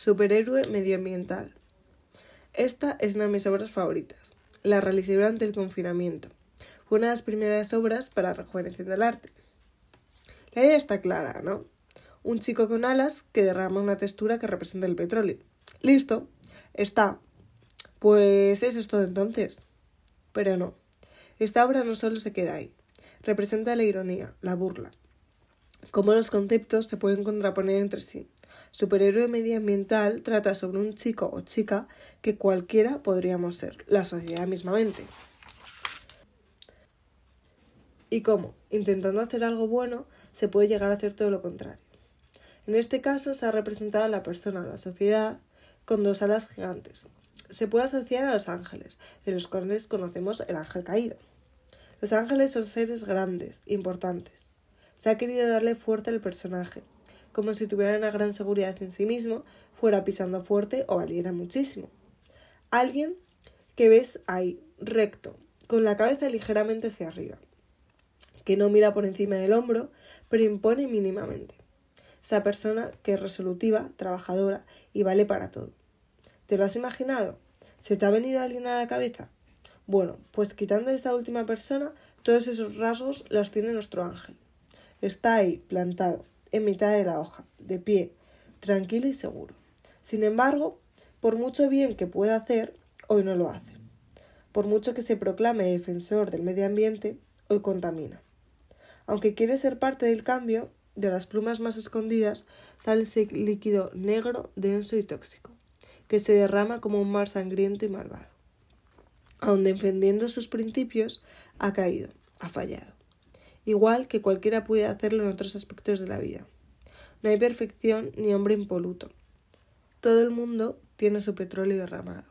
Superhéroe medioambiental. Esta es una de mis obras favoritas. La realicé durante el confinamiento. Fue una de las primeras obras para rejuveneciendo el arte. La idea está clara, ¿no? Un chico con alas que derrama una textura que representa el petróleo. Listo. Está. Pues eso es todo entonces. Pero no. Esta obra no solo se queda ahí. Representa la ironía, la burla. Cómo los conceptos se pueden contraponer entre sí. Superhéroe medioambiental trata sobre un chico o chica que cualquiera podríamos ser, la sociedad mismamente. Y cómo, intentando hacer algo bueno, se puede llegar a hacer todo lo contrario. En este caso se ha representado a la persona, la sociedad, con dos alas gigantes. Se puede asociar a los ángeles, de los cuales conocemos el ángel caído. Los ángeles son seres grandes, importantes. Se ha querido darle fuerza al personaje, como si tuviera una gran seguridad en sí mismo, fuera pisando fuerte o valiera muchísimo. Alguien que ves ahí, recto, con la cabeza ligeramente hacia arriba, que no mira por encima del hombro, pero impone mínimamente. Esa persona que es resolutiva, trabajadora y vale para todo. ¿Te lo has imaginado? ¿Se te ha venido alguien a la cabeza? Bueno, pues quitando esta última persona, todos esos rasgos los tiene nuestro ángel. Está ahí, plantado, en mitad de la hoja, de pie, tranquilo y seguro. Sin embargo, por mucho bien que pueda hacer, hoy no lo hace. Por mucho que se proclame defensor del medio ambiente, hoy contamina. Aunque quiere ser parte del cambio, de las plumas más escondidas sale ese líquido negro, denso y tóxico, que se derrama como un mar sangriento y malvado. Aun defendiendo sus principios, ha caído, ha fallado igual que cualquiera puede hacerlo en otros aspectos de la vida. No hay perfección ni hombre impoluto. Todo el mundo tiene su petróleo derramado.